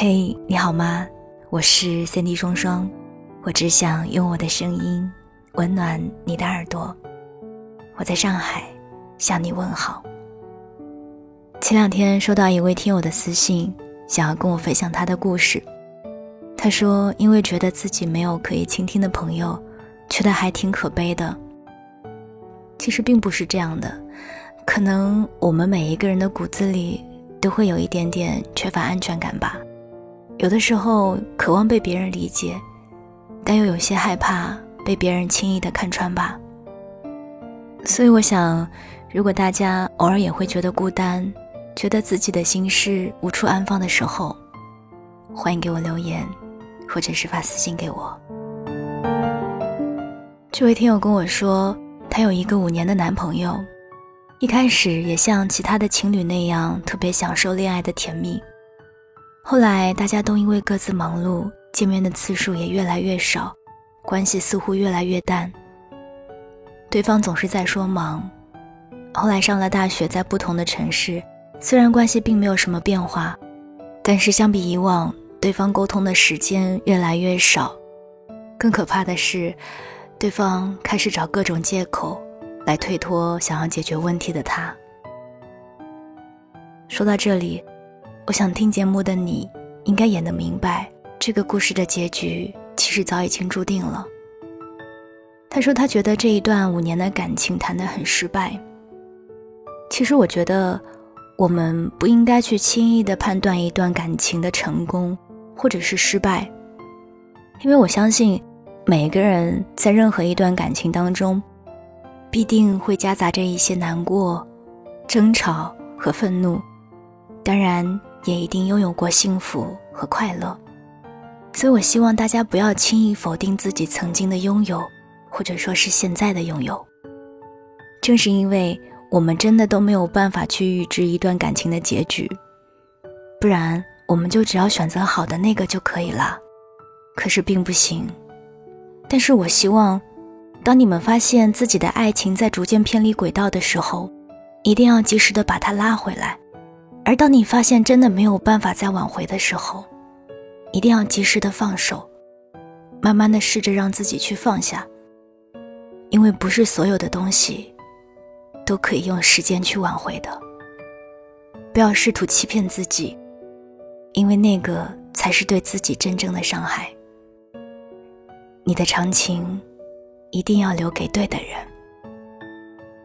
嘿，你好吗？我是三 D 双双，我只想用我的声音温暖你的耳朵。我在上海向你问好。前两天收到一位听友的私信，想要跟我分享他的故事。他说，因为觉得自己没有可以倾听的朋友，觉得还挺可悲的。其实并不是这样的，可能我们每一个人的骨子里都会有一点点缺乏安全感吧。有的时候渴望被别人理解，但又有些害怕被别人轻易的看穿吧。所以我想，如果大家偶尔也会觉得孤单，觉得自己的心事无处安放的时候，欢迎给我留言，或者是发私信给我。这位听友跟我说，她有一个五年的男朋友，一开始也像其他的情侣那样，特别享受恋爱的甜蜜。后来大家都因为各自忙碌，见面的次数也越来越少，关系似乎越来越淡。对方总是在说忙。后来上了大学，在不同的城市，虽然关系并没有什么变化，但是相比以往，对方沟通的时间越来越少。更可怕的是，对方开始找各种借口来推脱想要解决问题的他。说到这里。我想听节目的你，应该也能明白，这个故事的结局其实早已经注定了。他说他觉得这一段五年的感情谈得很失败。其实我觉得，我们不应该去轻易的判断一段感情的成功或者是失败，因为我相信，每个人在任何一段感情当中，必定会夹杂着一些难过、争吵和愤怒，当然。也一定拥有过幸福和快乐，所以我希望大家不要轻易否定自己曾经的拥有，或者说是现在的拥有。正是因为我们真的都没有办法去预知一段感情的结局，不然我们就只要选择好的那个就可以了。可是并不行。但是我希望，当你们发现自己的爱情在逐渐偏离轨道的时候，一定要及时的把它拉回来。而当你发现真的没有办法再挽回的时候，一定要及时的放手，慢慢的试着让自己去放下。因为不是所有的东西，都可以用时间去挽回的。不要试图欺骗自己，因为那个才是对自己真正的伤害。你的长情，一定要留给对的人。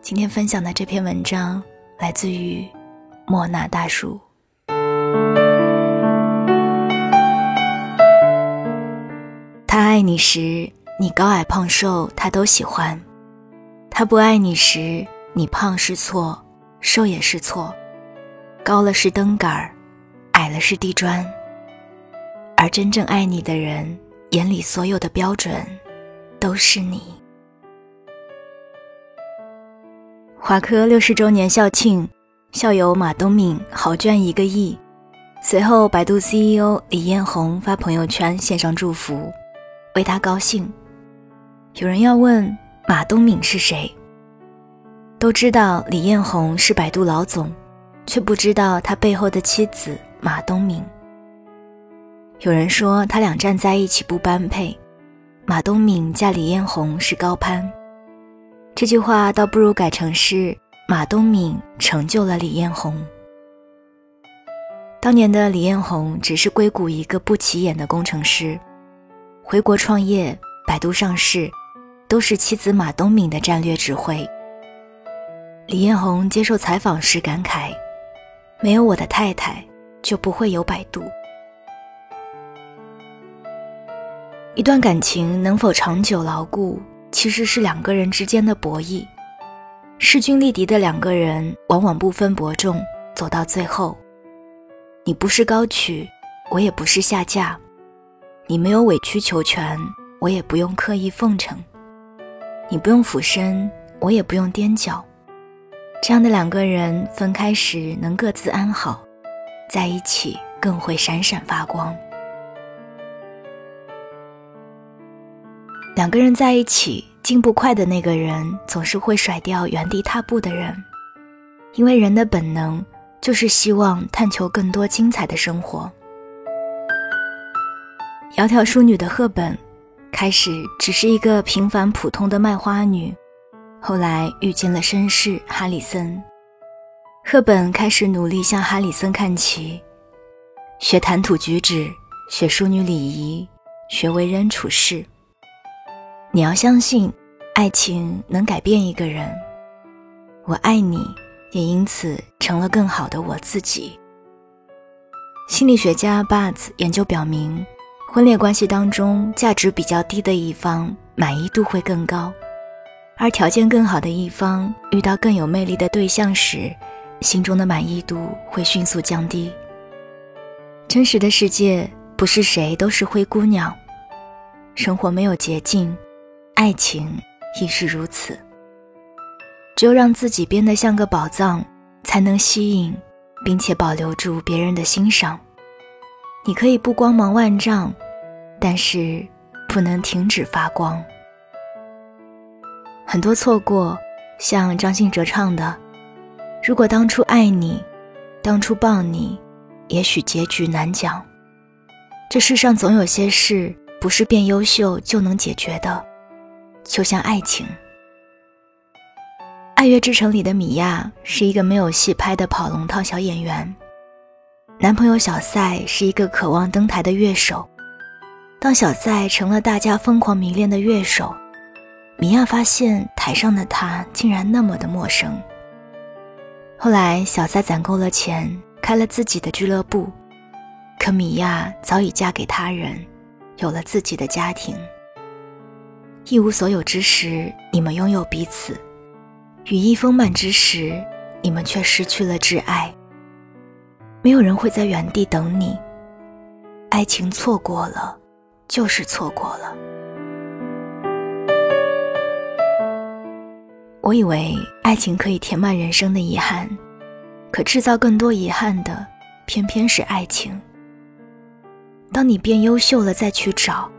今天分享的这篇文章，来自于。莫那大叔，他爱你时，你高矮胖瘦他都喜欢；他不爱你时，你胖是错，瘦也是错，高了是灯杆儿，矮了是地砖。而真正爱你的人，眼里所有的标准，都是你。华科六十周年校庆。校友马东敏豪捐一个亿，随后百度 CEO 李彦宏发朋友圈献上祝福，为他高兴。有人要问马东敏是谁？都知道李彦宏是百度老总，却不知道他背后的妻子马东敏。有人说他俩站在一起不般配，马东敏嫁李彦宏是高攀。这句话倒不如改成是。马东敏成就了李彦宏。当年的李彦宏只是硅谷一个不起眼的工程师，回国创业、百度上市，都是妻子马东敏的战略指挥。李彦宏接受采访时感慨：“没有我的太太，就不会有百度。”一段感情能否长久牢固，其实是两个人之间的博弈。势均力敌的两个人，往往不分伯仲，走到最后。你不是高举，我也不是下嫁；你没有委曲求全，我也不用刻意奉承；你不用俯身，我也不用踮脚。这样的两个人分开时能各自安好，在一起更会闪闪发光。两个人在一起。进步快的那个人总是会甩掉原地踏步的人，因为人的本能就是希望探求更多精彩的生活。窈窕淑女的赫本，开始只是一个平凡普通的卖花女，后来遇见了绅士哈里森。赫本开始努力向哈里森看齐，学谈吐举止，学淑女礼仪，学为人处事。你要相信，爱情能改变一个人。我爱你，也因此成了更好的我自己。心理学家 b u t 研究表明，婚恋关系当中价值比较低的一方满意度会更高，而条件更好的一方遇到更有魅力的对象时。心中的满意度会迅速降低。真实的世界不是谁都是灰姑娘，生活没有捷径，爱情亦是如此。只有让自己变得像个宝藏，才能吸引，并且保留住别人的欣赏。你可以不光芒万丈，但是不能停止发光。很多错过，像张信哲唱的。如果当初爱你，当初抱你，也许结局难讲。这世上总有些事不是变优秀就能解决的，就像爱情。《爱乐之城》里的米娅是一个没有戏拍的跑龙套小演员，男朋友小赛是一个渴望登台的乐手。当小赛成了大家疯狂迷恋的乐手，米娅发现台上的他竟然那么的陌生。后来，小赛攒够了钱，开了自己的俱乐部。可米娅早已嫁给他人，有了自己的家庭。一无所有之时，你们拥有彼此；羽翼丰满之时，你们却失去了挚爱。没有人会在原地等你。爱情错过了，就是错过了。我以为爱情可以填满人生的遗憾，可制造更多遗憾的，偏偏是爱情。当你变优秀了再去找，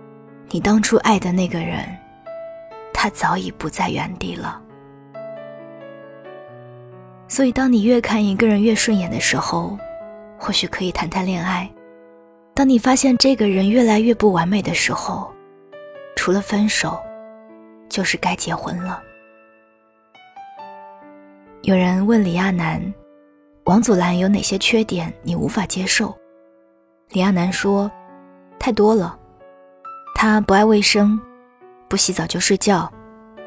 你当初爱的那个人，他早已不在原地了。所以，当你越看一个人越顺眼的时候，或许可以谈谈恋爱；当你发现这个人越来越不完美的时候，除了分手，就是该结婚了。有人问李亚男：“王祖蓝有哪些缺点你无法接受？”李亚男说：“太多了，他不爱卫生，不洗澡就睡觉，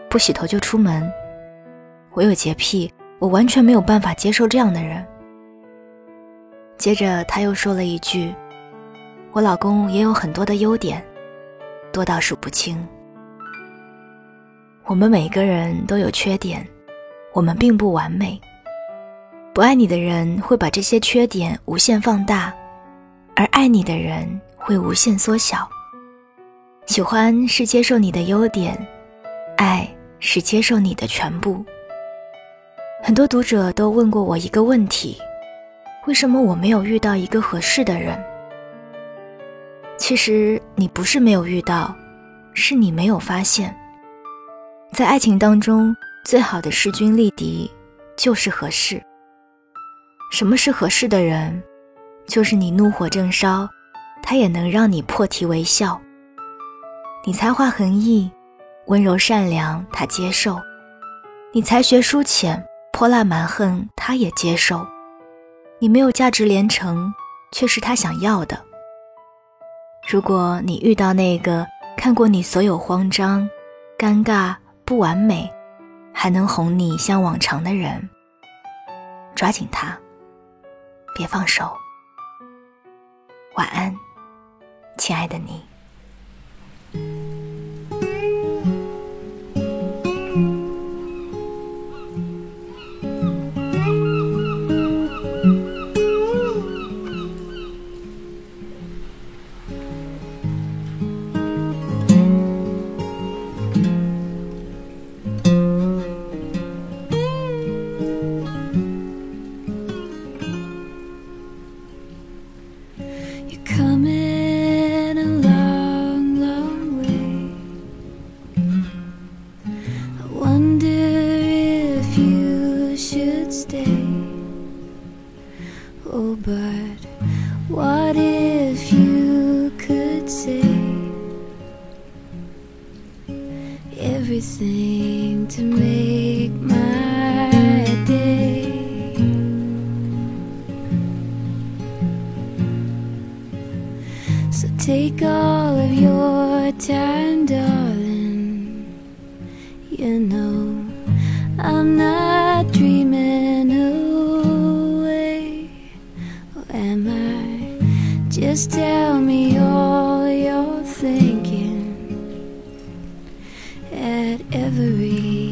不洗头就出门。我有洁癖，我完全没有办法接受这样的人。”接着他又说了一句：“我老公也有很多的优点，多到数不清。我们每个人都有缺点。”我们并不完美，不爱你的人会把这些缺点无限放大，而爱你的人会无限缩小。喜欢是接受你的优点，爱是接受你的全部。很多读者都问过我一个问题：为什么我没有遇到一个合适的人？其实你不是没有遇到，是你没有发现，在爱情当中。最好的势均力敌，就是合适。什么是合适的人？就是你怒火正烧，他也能让你破涕为笑；你才华横溢，温柔善良，他接受；你才学疏浅，泼辣蛮横，他也接受；你没有价值连城，却是他想要的。如果你遇到那个看过你所有慌张、尴尬、不完美，还能哄你像往常的人，抓紧他，别放手。晚安，亲爱的你。Take all of your time, darling. You know, I'm not dreaming away. Or am I? Just tell me all you're thinking at every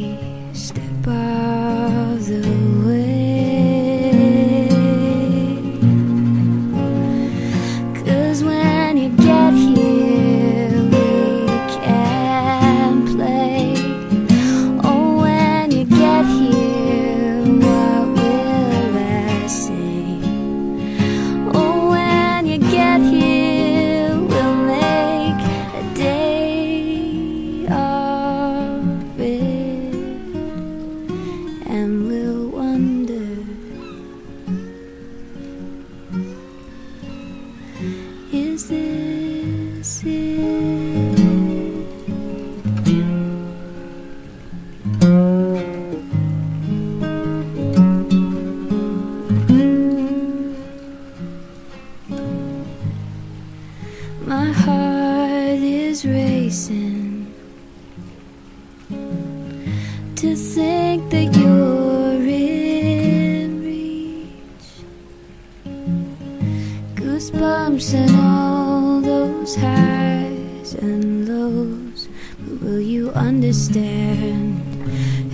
understand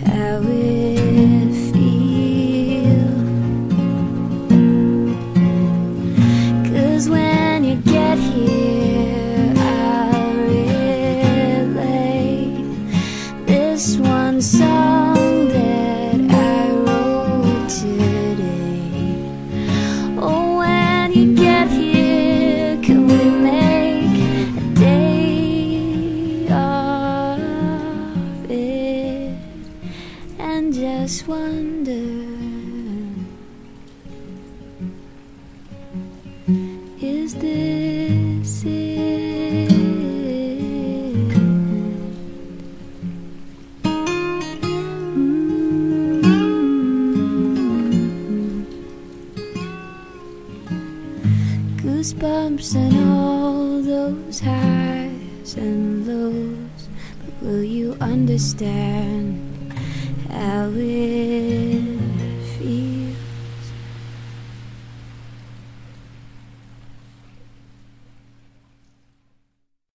how it bumps and all those highs and lows, but will you understand how it?